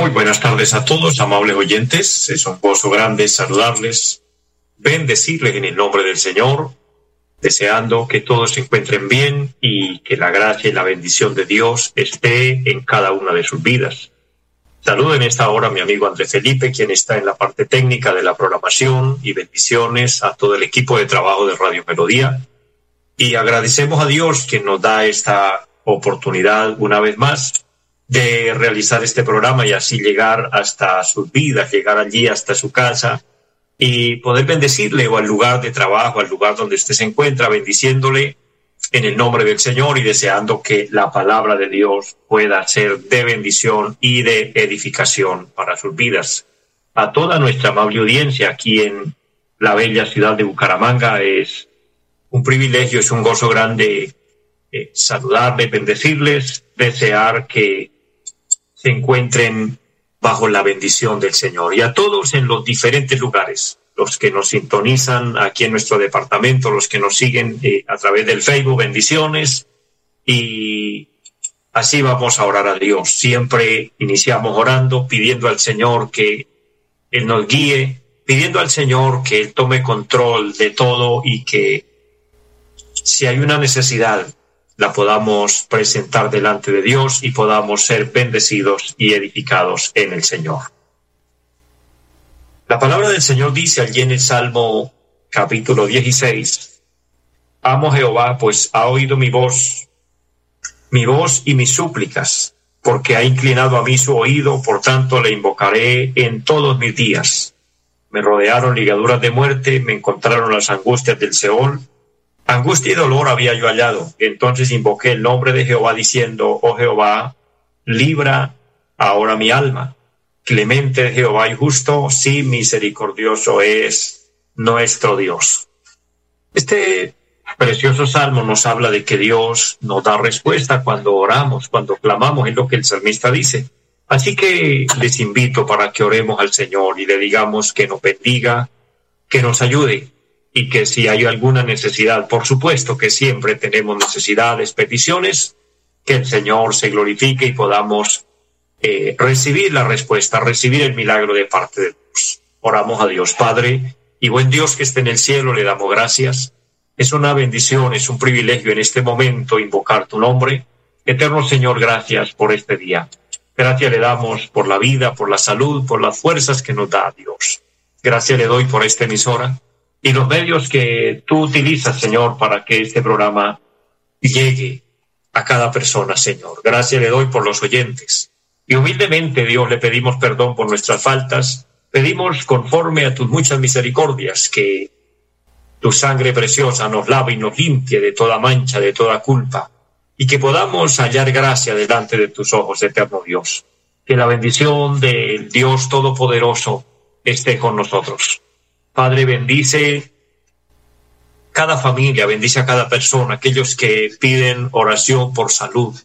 muy buenas tardes a todos, amables oyentes. Es un gozo grande saludarles, bendecirles en el nombre del Señor, deseando que todos se encuentren bien y que la gracia y la bendición de Dios esté en cada una de sus vidas. Saludo en esta hora a mi amigo Andrés Felipe, quien está en la parte técnica de la programación, y bendiciones a todo el equipo de trabajo de Radio Melodía. Y agradecemos a Dios que nos da esta oportunidad una vez más de realizar este programa y así llegar hasta sus vidas, llegar allí hasta su casa y poder bendecirle o al lugar de trabajo, al lugar donde usted se encuentra, bendiciéndole en el nombre del Señor y deseando que la palabra de Dios pueda ser de bendición y de edificación para sus vidas. A toda nuestra amable audiencia aquí en la bella ciudad de Bucaramanga es un privilegio, es un gozo grande eh, saludarles, bendecirles, desear que se encuentren bajo la bendición del Señor. Y a todos en los diferentes lugares, los que nos sintonizan aquí en nuestro departamento, los que nos siguen eh, a través del Facebook, bendiciones. Y así vamos a orar a Dios. Siempre iniciamos orando, pidiendo al Señor que Él nos guíe, pidiendo al Señor que Él tome control de todo y que si hay una necesidad, la podamos presentar delante de Dios y podamos ser bendecidos y edificados en el Señor. La palabra del Señor dice allí en el Salmo capítulo 16, Amo Jehová, pues ha oído mi voz, mi voz y mis súplicas, porque ha inclinado a mí su oído, por tanto le invocaré en todos mis días. Me rodearon ligaduras de muerte, me encontraron las angustias del Seol, Angustia y dolor había yo hallado. Entonces invoqué el nombre de Jehová diciendo, oh Jehová, libra ahora mi alma. Clemente Jehová y justo, sí misericordioso es nuestro Dios. Este precioso salmo nos habla de que Dios nos da respuesta cuando oramos, cuando clamamos, es lo que el salmista dice. Así que les invito para que oremos al Señor y le digamos que nos bendiga, que nos ayude y que si hay alguna necesidad, por supuesto que siempre tenemos necesidades, peticiones, que el Señor se glorifique y podamos eh, recibir la respuesta, recibir el milagro de parte de Dios. Oramos a Dios Padre y buen Dios que esté en el cielo, le damos gracias. Es una bendición, es un privilegio en este momento invocar tu nombre. Eterno Señor, gracias por este día. Gracias le damos por la vida, por la salud, por las fuerzas que nos da Dios. Gracias le doy por esta emisora y los medios que tú utilizas, Señor, para que este programa llegue a cada persona, Señor. Gracias le doy por los oyentes. Y humildemente, Dios, le pedimos perdón por nuestras faltas. Pedimos, conforme a tus muchas misericordias, que tu sangre preciosa nos lave y nos limpie de toda mancha, de toda culpa, y que podamos hallar gracia delante de tus ojos, eterno Dios. Que la bendición del Dios Todopoderoso esté con nosotros. Padre, bendice cada familia, bendice a cada persona, aquellos que piden oración por salud.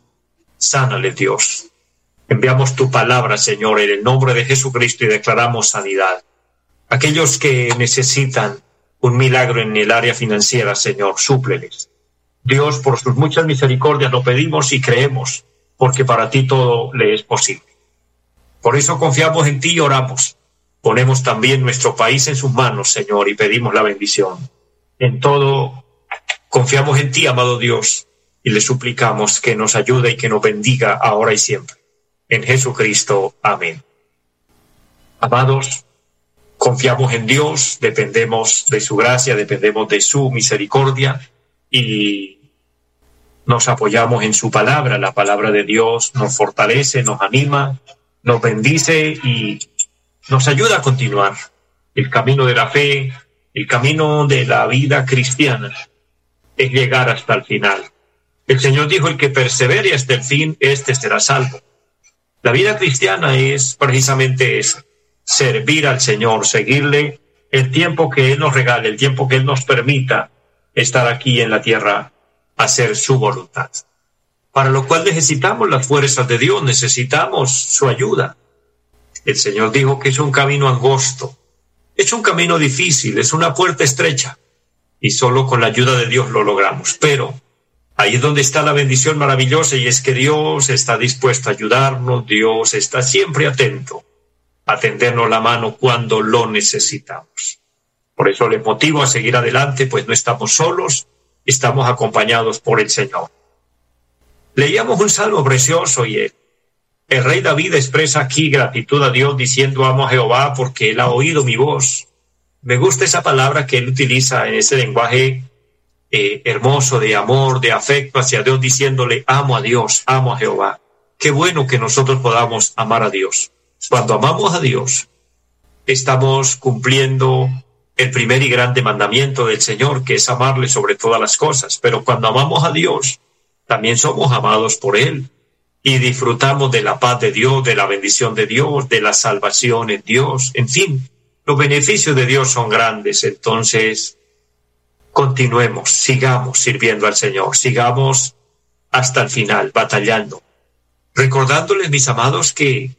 Sánale, Dios. Enviamos tu palabra, Señor, en el nombre de Jesucristo y declaramos sanidad. Aquellos que necesitan un milagro en el área financiera, Señor, súpleles. Dios, por sus muchas misericordias lo pedimos y creemos, porque para ti todo le es posible. Por eso confiamos en ti y oramos Ponemos también nuestro país en sus manos, Señor, y pedimos la bendición. En todo, confiamos en ti, amado Dios, y le suplicamos que nos ayude y que nos bendiga ahora y siempre. En Jesucristo. Amén. Amados, confiamos en Dios, dependemos de su gracia, dependemos de su misericordia y nos apoyamos en su palabra. La palabra de Dios nos fortalece, nos anima, nos bendice y nos ayuda a continuar el camino de la fe, el camino de la vida cristiana, es llegar hasta el final. El Señor dijo, el que persevere hasta el fin, este será salvo. La vida cristiana es precisamente eso, servir al Señor, seguirle el tiempo que Él nos regale, el tiempo que Él nos permita estar aquí en la tierra, hacer su voluntad. Para lo cual necesitamos las fuerzas de Dios, necesitamos su ayuda. El Señor dijo que es un camino angosto, es un camino difícil, es una puerta estrecha, y solo con la ayuda de Dios lo logramos. Pero ahí es donde está la bendición maravillosa, y es que Dios está dispuesto a ayudarnos, Dios está siempre atento a tendernos la mano cuando lo necesitamos. Por eso le motivo a seguir adelante, pues no estamos solos, estamos acompañados por el Señor. Leíamos un salmo precioso y el, el rey David expresa aquí gratitud a Dios diciendo amo a Jehová porque él ha oído mi voz. Me gusta esa palabra que él utiliza en ese lenguaje eh, hermoso de amor, de afecto hacia Dios, diciéndole amo a Dios, amo a Jehová. Qué bueno que nosotros podamos amar a Dios. Cuando amamos a Dios, estamos cumpliendo el primer y grande mandamiento del Señor, que es amarle sobre todas las cosas. Pero cuando amamos a Dios, también somos amados por Él y disfrutamos de la paz de Dios, de la bendición de Dios, de la salvación en Dios. En fin, los beneficios de Dios son grandes. Entonces, continuemos, sigamos sirviendo al Señor, sigamos hasta el final, batallando. Recordándoles, mis amados, que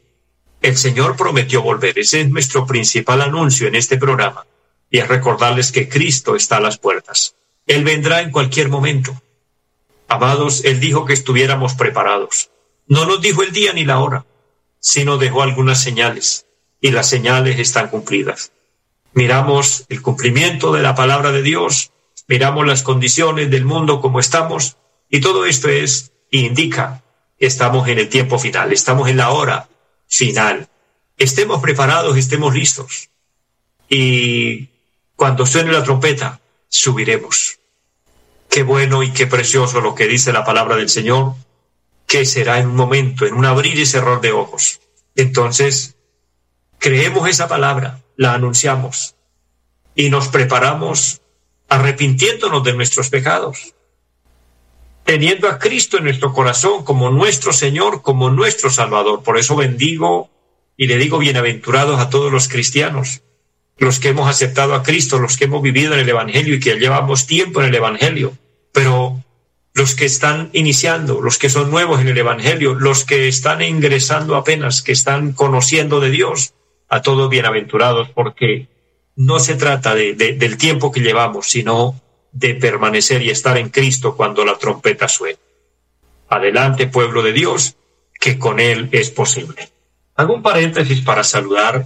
el Señor prometió volver. Ese es nuestro principal anuncio en este programa y es recordarles que Cristo está a las puertas. Él vendrá en cualquier momento. Amados, Él dijo que estuviéramos preparados. No nos dijo el día ni la hora, sino dejó algunas señales, y las señales están cumplidas. Miramos el cumplimiento de la palabra de Dios, miramos las condiciones del mundo como estamos, y todo esto es, indica que estamos en el tiempo final, estamos en la hora final. Estemos preparados, estemos listos. Y cuando suene la trompeta, subiremos. Qué bueno y qué precioso lo que dice la palabra del Señor, que será en un momento, en un abrir y cerrar de ojos. Entonces, creemos esa palabra, la anunciamos y nos preparamos arrepintiéndonos de nuestros pecados, teniendo a Cristo en nuestro corazón como nuestro Señor, como nuestro Salvador. Por eso bendigo y le digo bienaventurados a todos los cristianos los que hemos aceptado a Cristo, los que hemos vivido en el Evangelio y que llevamos tiempo en el Evangelio, pero los que están iniciando, los que son nuevos en el Evangelio, los que están ingresando apenas, que están conociendo de Dios, a todos bienaventurados, porque no se trata de, del tiempo que llevamos, sino de permanecer y estar en Cristo cuando la trompeta suene. Adelante, pueblo de Dios, que con Él es posible. Hago un paréntesis para saludar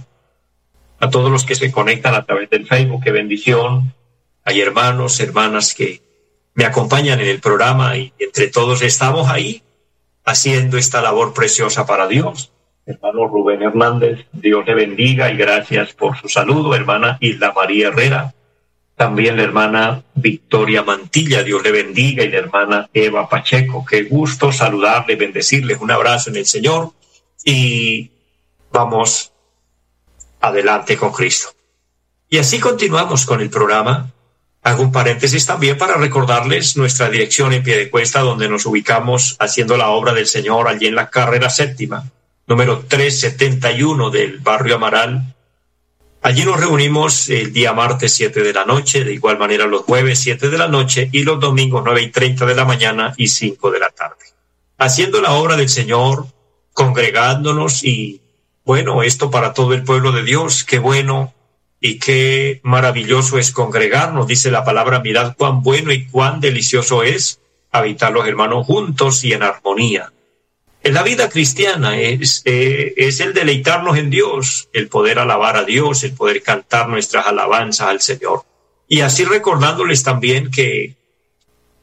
a todos los que se conectan a través del Facebook. Qué bendición. Hay hermanos, hermanas que me acompañan en el programa y entre todos estamos ahí haciendo esta labor preciosa para Dios. Hermano Rubén Hernández, Dios le bendiga y gracias por su saludo. Hermana Isla María Herrera, también la hermana Victoria Mantilla, Dios le bendiga, y la hermana Eva Pacheco. Qué gusto saludarle, bendecirles, un abrazo en el Señor y vamos adelante con Cristo. Y así continuamos con el programa. Hago un paréntesis también para recordarles nuestra dirección en pie de cuesta, donde nos ubicamos haciendo la obra del Señor allí en la carrera séptima, número 371 del barrio Amaral. Allí nos reunimos el día martes 7 de la noche, de igual manera los jueves 7 de la noche y los domingos 9 y 30 de la mañana y 5 de la tarde. Haciendo la obra del Señor, congregándonos y bueno, esto para todo el pueblo de Dios, qué bueno y qué maravilloso es congregarnos, dice la palabra, mirad cuán bueno y cuán delicioso es habitar los hermanos juntos y en armonía. En la vida cristiana es, eh, es el deleitarnos en Dios, el poder alabar a Dios, el poder cantar nuestras alabanzas al Señor. Y así recordándoles también que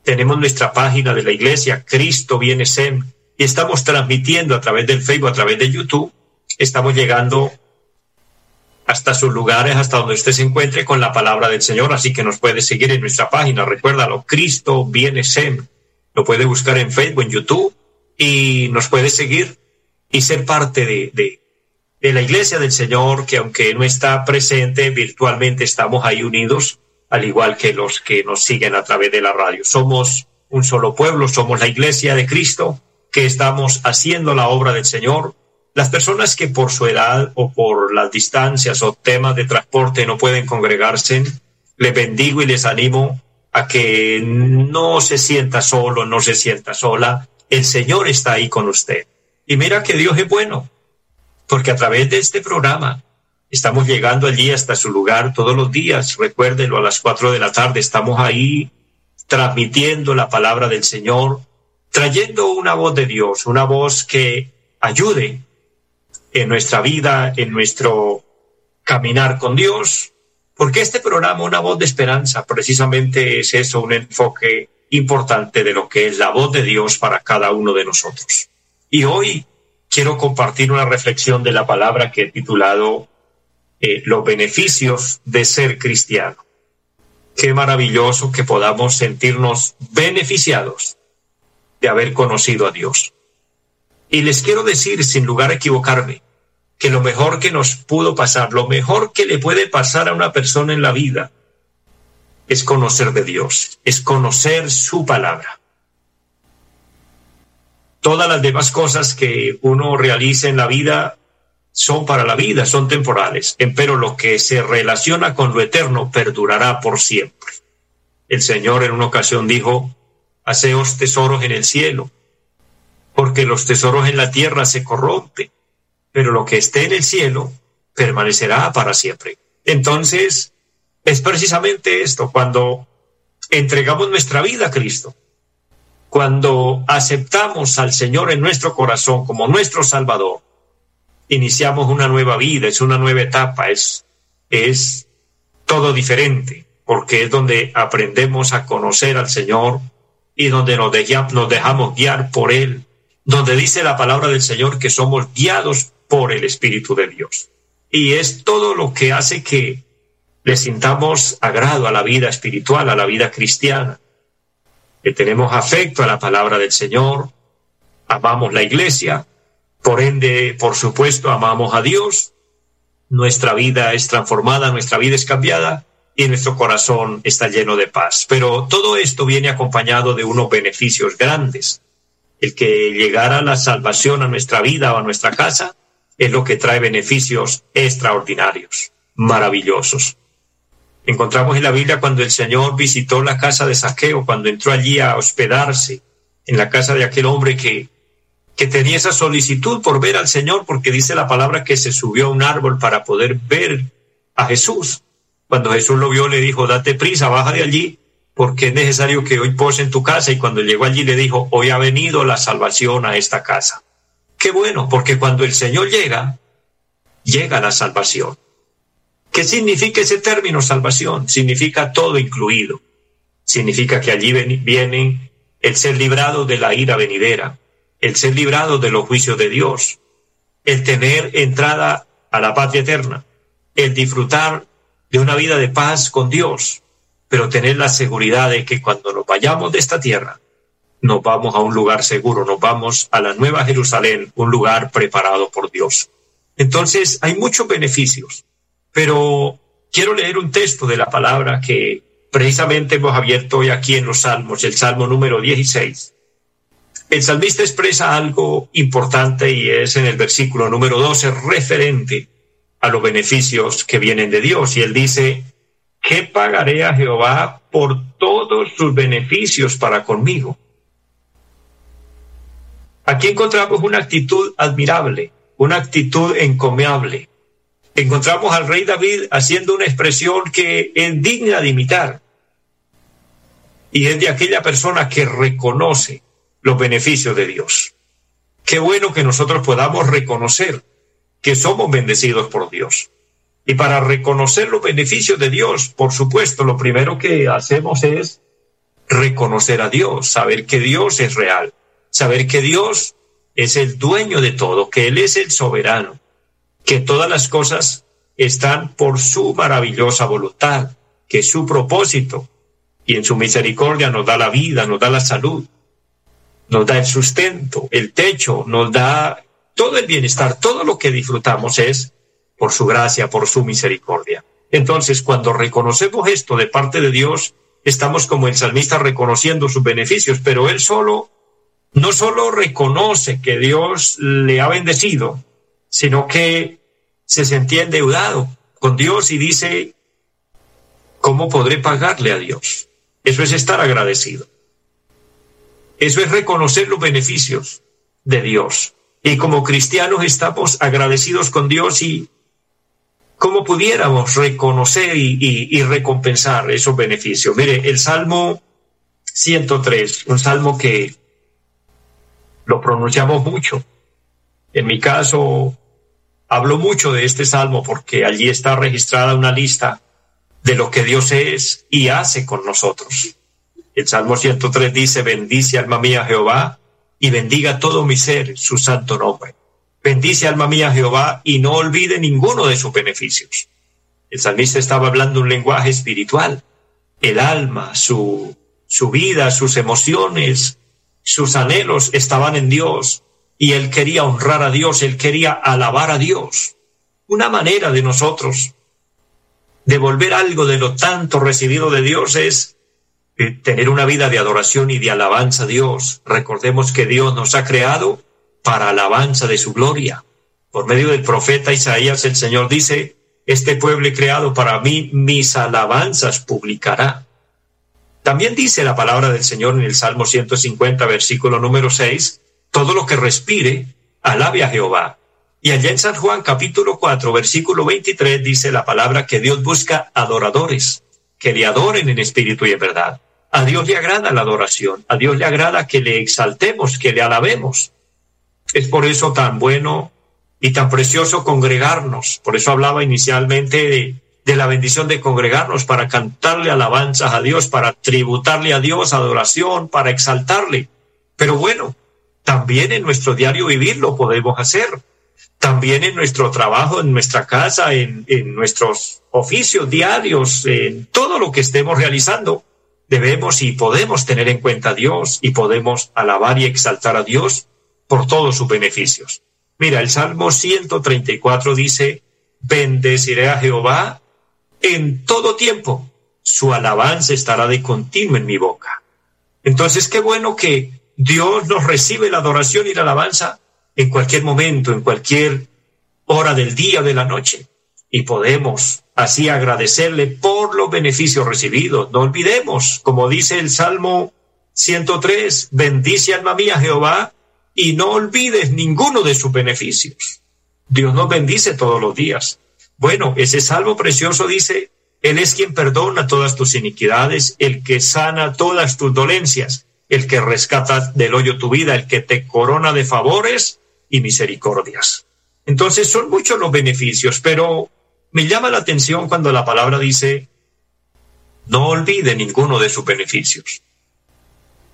tenemos nuestra página de la iglesia, Cristo viene Sem, y estamos transmitiendo a través del Facebook, a través de YouTube, estamos llegando hasta sus lugares, hasta donde usted se encuentre con la palabra del Señor. Así que nos puede seguir en nuestra página. Recuérdalo, Cristo viene Sem. Lo puede buscar en Facebook, en YouTube y nos puede seguir y ser parte de, de, de la iglesia del Señor, que aunque no está presente virtualmente, estamos ahí unidos, al igual que los que nos siguen a través de la radio. Somos un solo pueblo, somos la iglesia de Cristo, que estamos haciendo la obra del Señor. Las personas que por su edad o por las distancias o temas de transporte no pueden congregarse, les bendigo y les animo a que no se sienta solo, no se sienta sola. El Señor está ahí con usted. Y mira que Dios es bueno, porque a través de este programa estamos llegando allí hasta su lugar todos los días. Recuérdenlo, a las cuatro de la tarde estamos ahí transmitiendo la palabra del Señor, trayendo una voz de Dios, una voz que ayude en nuestra vida, en nuestro caminar con Dios, porque este programa, Una voz de esperanza, precisamente es eso, un enfoque importante de lo que es la voz de Dios para cada uno de nosotros. Y hoy quiero compartir una reflexión de la palabra que he titulado eh, Los beneficios de ser cristiano. Qué maravilloso que podamos sentirnos beneficiados de haber conocido a Dios. Y les quiero decir, sin lugar a equivocarme, que lo mejor que nos pudo pasar, lo mejor que le puede pasar a una persona en la vida, es conocer de Dios, es conocer su palabra. Todas las demás cosas que uno realiza en la vida son para la vida, son temporales, pero lo que se relaciona con lo eterno perdurará por siempre. El Señor en una ocasión dijo, haceos tesoros en el cielo, porque los tesoros en la tierra se corrompen pero lo que esté en el cielo permanecerá para siempre. Entonces, es precisamente esto, cuando entregamos nuestra vida a Cristo, cuando aceptamos al Señor en nuestro corazón como nuestro Salvador, iniciamos una nueva vida, es una nueva etapa, es, es todo diferente, porque es donde aprendemos a conocer al Señor y donde nos, nos dejamos guiar por Él, donde dice la palabra del Señor que somos guiados por el Espíritu de Dios. Y es todo lo que hace que le sintamos agrado a la vida espiritual, a la vida cristiana, que tenemos afecto a la palabra del Señor, amamos la iglesia, por ende, por supuesto, amamos a Dios, nuestra vida es transformada, nuestra vida es cambiada y nuestro corazón está lleno de paz. Pero todo esto viene acompañado de unos beneficios grandes. El que llegara la salvación a nuestra vida o a nuestra casa es lo que trae beneficios extraordinarios, maravillosos. Encontramos en la Biblia cuando el Señor visitó la casa de Saqueo, cuando entró allí a hospedarse en la casa de aquel hombre que, que tenía esa solicitud por ver al Señor, porque dice la palabra que se subió a un árbol para poder ver a Jesús. Cuando Jesús lo vio, le dijo, date prisa, baja de allí, porque es necesario que hoy pose en tu casa. Y cuando llegó allí le dijo, hoy ha venido la salvación a esta casa. Qué bueno, porque cuando el Señor llega, llega la salvación. ¿Qué significa ese término salvación? Significa todo incluido. Significa que allí viene el ser librado de la ira venidera, el ser librado de los juicios de Dios, el tener entrada a la patria eterna, el disfrutar de una vida de paz con Dios, pero tener la seguridad de que cuando nos vayamos de esta tierra, nos vamos a un lugar seguro, nos vamos a la Nueva Jerusalén, un lugar preparado por Dios. Entonces, hay muchos beneficios, pero quiero leer un texto de la palabra que precisamente hemos abierto hoy aquí en los Salmos, el Salmo número 16. El salmista expresa algo importante y es en el versículo número 12 referente a los beneficios que vienen de Dios. Y él dice, ¿qué pagaré a Jehová por todos sus beneficios para conmigo? Aquí encontramos una actitud admirable, una actitud encomiable. Encontramos al rey David haciendo una expresión que es digna de imitar. Y es de aquella persona que reconoce los beneficios de Dios. Qué bueno que nosotros podamos reconocer que somos bendecidos por Dios. Y para reconocer los beneficios de Dios, por supuesto, lo primero que hacemos es reconocer a Dios, saber que Dios es real saber que Dios es el dueño de todo, que Él es el soberano, que todas las cosas están por su maravillosa voluntad, que es su propósito, y en su misericordia nos da la vida, nos da la salud, nos da el sustento, el techo, nos da todo el bienestar, todo lo que disfrutamos es por su gracia, por su misericordia. Entonces, cuando reconocemos esto de parte de Dios, estamos como el salmista reconociendo sus beneficios, pero él solo, no solo reconoce que Dios le ha bendecido, sino que se sentía endeudado con Dios y dice, ¿cómo podré pagarle a Dios? Eso es estar agradecido. Eso es reconocer los beneficios de Dios. Y como cristianos estamos agradecidos con Dios y cómo pudiéramos reconocer y, recompensar esos beneficios. Mire, el Salmo 103, un salmo que lo pronunciamos mucho. En mi caso, hablo mucho de este salmo porque allí está registrada una lista de lo que Dios es y hace con nosotros. El Salmo 103 dice, bendice alma mía Jehová y bendiga todo mi ser su santo nombre. Bendice alma mía Jehová y no olvide ninguno de sus beneficios. El salmista estaba hablando un lenguaje espiritual. El alma, su, su vida, sus emociones, sus anhelos estaban en Dios y él quería honrar a Dios, él quería alabar a Dios. Una manera de nosotros devolver algo de lo tanto recibido de Dios es eh, tener una vida de adoración y de alabanza a Dios. Recordemos que Dios nos ha creado para alabanza de su gloria. Por medio del profeta Isaías el Señor dice, este pueblo creado para mí, mis alabanzas publicará. También dice la palabra del Señor en el Salmo 150, versículo número 6, todo lo que respire, alabe a Jehová. Y allá en San Juan capítulo 4, versículo 23 dice la palabra que Dios busca adoradores, que le adoren en espíritu y en verdad. A Dios le agrada la adoración, a Dios le agrada que le exaltemos, que le alabemos. Es por eso tan bueno y tan precioso congregarnos. Por eso hablaba inicialmente de, la bendición de congregarnos para cantarle alabanzas a Dios, para tributarle a Dios adoración, para exaltarle. Pero bueno, también en nuestro diario vivir lo podemos hacer también en nuestro trabajo, en nuestra casa, en, nuestros oficios diarios, en todo lo que estemos realizando, debemos y podemos tener en cuenta a Dios y podemos alabar y exaltar a Dios por todos sus beneficios. Mira, el Salmo 134 dice, bendeciré a Jehová en todo tiempo, su alabanza estará de continuo en mi boca. Entonces, qué bueno que Dios nos recibe la adoración y la alabanza en cualquier momento, en cualquier hora del día de la noche. Y podemos así agradecerle por los beneficios recibidos. No olvidemos, como dice el Salmo 103, bendice alma mía Jehová y no olvides ninguno de sus beneficios. Dios nos bendice todos los días. Bueno, ese salmo precioso dice, Él es quien perdona todas tus iniquidades, el que sana todas tus dolencias, el que rescata del hoyo tu vida, el que te corona de favores y misericordias. Entonces son muchos los beneficios, pero me llama la atención cuando la palabra dice, no olvide ninguno de sus beneficios.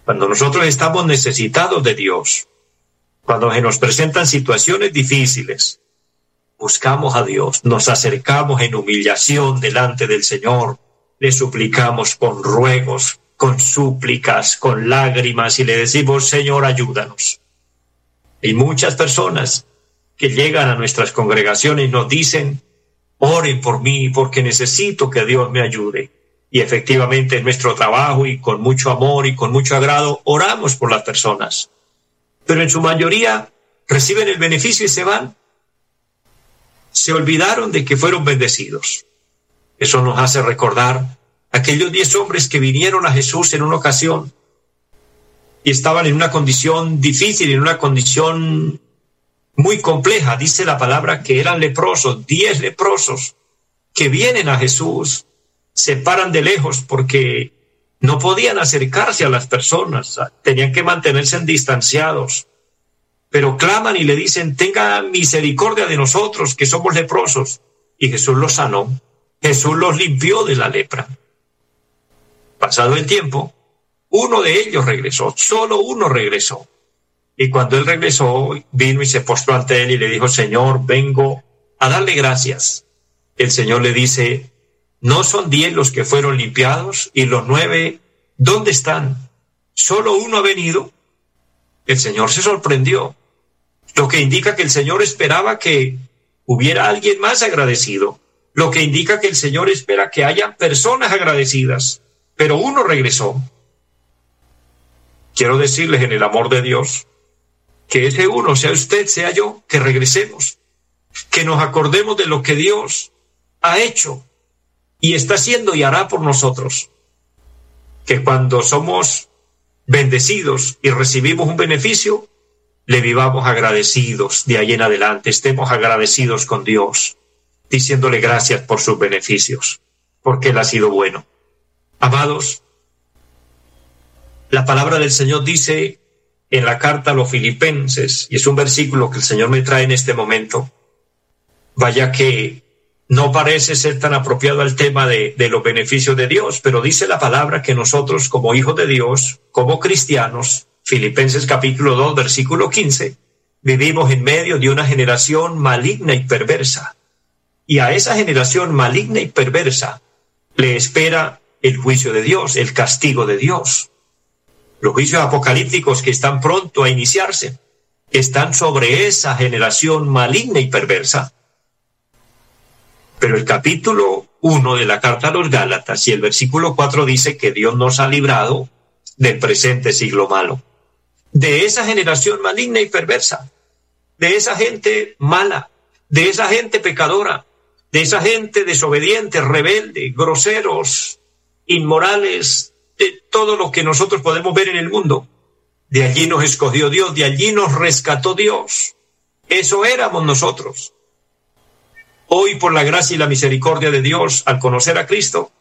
Cuando nosotros estamos necesitados de Dios, cuando se nos presentan situaciones difíciles, buscamos a Dios, nos acercamos en humillación delante del Señor, le suplicamos con ruegos, con súplicas, con lágrimas y le decimos, Señor, ayúdanos. Hay muchas personas que llegan a nuestras congregaciones y nos dicen, oren por mí porque necesito que Dios me ayude. Y efectivamente en nuestro trabajo y con mucho amor y con mucho agrado oramos por las personas. Pero en su mayoría reciben el beneficio y se van. Se olvidaron de que fueron bendecidos. Eso nos hace recordar aquellos diez hombres que vinieron a Jesús en una ocasión y estaban en una condición difícil, en una condición muy compleja. Dice la palabra que eran leprosos, diez leprosos que vienen a Jesús, se paran de lejos porque no podían acercarse a las personas, tenían que mantenerse distanciados, pero claman y le dicen, tenga misericordia de nosotros que somos leprosos. Y Jesús los sanó, Jesús los limpió de la lepra. Pasado el tiempo, uno de ellos regresó, solo uno regresó. Y cuando él regresó, vino y se postró ante él y le dijo, Señor, vengo a darle gracias. El Señor le dice, ¿no son diez los que fueron limpiados y los nueve, ¿dónde están? Solo uno ha venido. El Señor se sorprendió, lo que indica que el Señor esperaba que hubiera alguien más agradecido, lo que indica que el Señor espera que haya personas agradecidas pero uno regresó. Quiero decirles en el amor de Dios que ese uno, sea usted, sea yo, que regresemos, que nos acordemos de lo que Dios ha hecho y está haciendo y hará por nosotros. Que cuando somos bendecidos y recibimos un beneficio, le vivamos agradecidos de ahí en adelante, estemos agradecidos con Dios, diciéndole gracias por sus beneficios, porque Él ha sido bueno. Amados, la palabra del Señor dice en la carta a los filipenses, y es un versículo que el Señor me trae en este momento, vaya que no parece ser tan apropiado al tema de, los beneficios de Dios, pero dice la palabra que nosotros como hijos de Dios, como cristianos, Filipenses capítulo 2, versículo 15, vivimos en medio de una generación maligna y perversa. Y a esa generación maligna y perversa le espera el juicio de Dios, el castigo de Dios. Los juicios apocalípticos que están pronto a iniciarse están sobre esa generación maligna y perversa. Pero el capítulo 1 de la carta a los Gálatas y el versículo 4 dice que Dios nos ha librado del presente siglo malo de esa generación maligna y perversa, de esa gente mala, de esa gente pecadora, de esa gente desobediente, rebelde, groseros, inmorales, de todo lo que nosotros podemos ver en el mundo. De allí nos escogió Dios, de allí nos rescató Dios. Eso éramos nosotros. Hoy, por la gracia y la misericordia de Dios, al conocer a Cristo,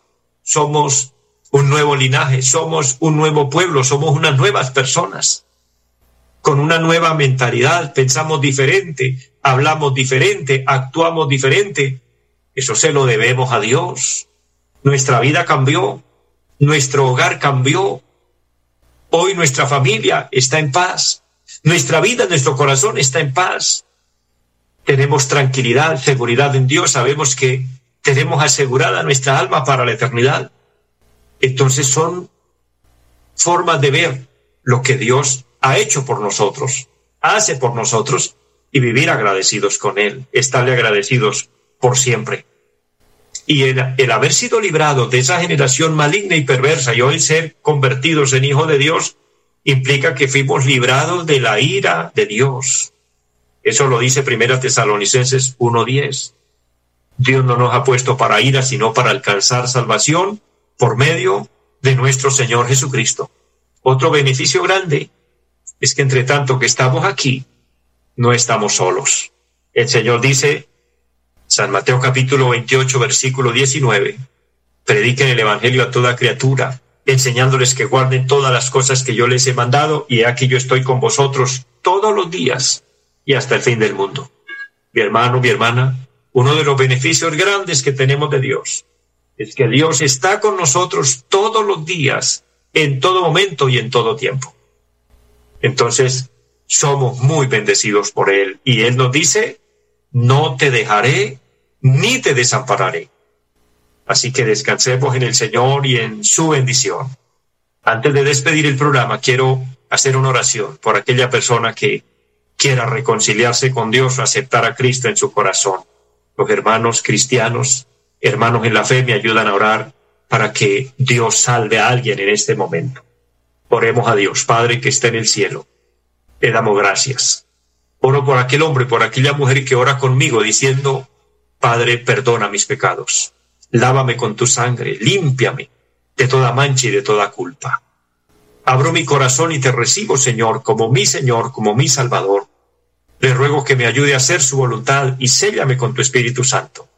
somos un nuevo linaje, somos un nuevo pueblo, somos unas nuevas personas con una nueva mentalidad, pensamos diferente, hablamos diferente, actuamos diferente. Eso se lo debemos a Dios. Nuestra vida cambió, nuestro hogar cambió. Hoy nuestra familia está en paz, nuestra vida, nuestro corazón está en paz. Tenemos tranquilidad, seguridad en Dios, sabemos que tenemos asegurada nuestra alma para la eternidad. Entonces son formas de ver lo que Dios ha hecho por nosotros, hace por nosotros y vivir agradecidos con Él, estarle agradecidos por siempre. Y el, haber sido librado de esa generación maligna y perversa y hoy ser convertidos en hijo de Dios implica que fuimos librados de la ira de Dios. Eso lo dice Primera Tesalonicenses 1.10. Dios no nos ha puesto para ira, sino para alcanzar salvación por medio de nuestro Señor Jesucristo. Otro beneficio grande es que entre tanto que estamos aquí, no estamos solos. El Señor dice, San Mateo capítulo 28, versículo 19, prediquen el Evangelio a toda criatura, enseñándoles que guarden todas las cosas que yo les he mandado, y aquí yo estoy con vosotros todos los días y hasta el fin del mundo. Mi hermano, mi hermana, uno de los beneficios grandes que tenemos de Dios es que Dios está con nosotros todos los días, en todo momento y en todo tiempo. Entonces, somos muy bendecidos por Él. Y Él nos dice, no te dejaré ni te desampararé. Así que descansemos en el Señor y en su bendición. Antes de despedir el programa, quiero hacer una oración por aquella persona que quiera reconciliarse con Dios o aceptar a Cristo en su corazón. Los hermanos cristianos, hermanos en la fe, me ayudan a orar para que Dios salve a alguien en este momento. Oremos a Dios, Padre que está en el cielo. Te damos gracias. Oro por aquel hombre, por aquella mujer que ora conmigo diciendo, Padre, perdona mis pecados. Lávame con tu sangre, límpiame de toda mancha y de toda culpa. Abro mi corazón y te recibo, Señor, como mi Señor, como mi Salvador. Le ruego que me ayude a hacer su voluntad y séllame con tu Espíritu Santo.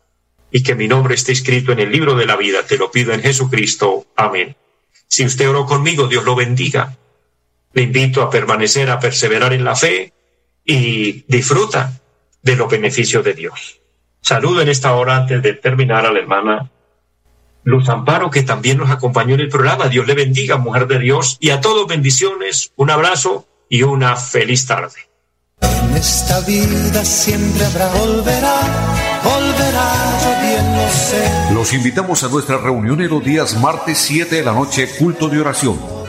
Y que mi nombre esté escrito en el libro de la vida. Te lo pido en Jesucristo. Amén. Si usted oró conmigo, Dios lo bendiga. Le invito a permanecer, a perseverar en la fe y disfruta de los beneficios de Dios. Saludo en esta hora antes de terminar a la hermana Luz Amparo, que también nos acompañó en el programa. Dios le bendiga, mujer de Dios, y a todos bendiciones, un abrazo y una feliz tarde. En esta vida siempre habrá, volverá, volverá, yo bien lo sé. Los invitamos a nuestra reunión en los días martes 7 de la noche, culto de oración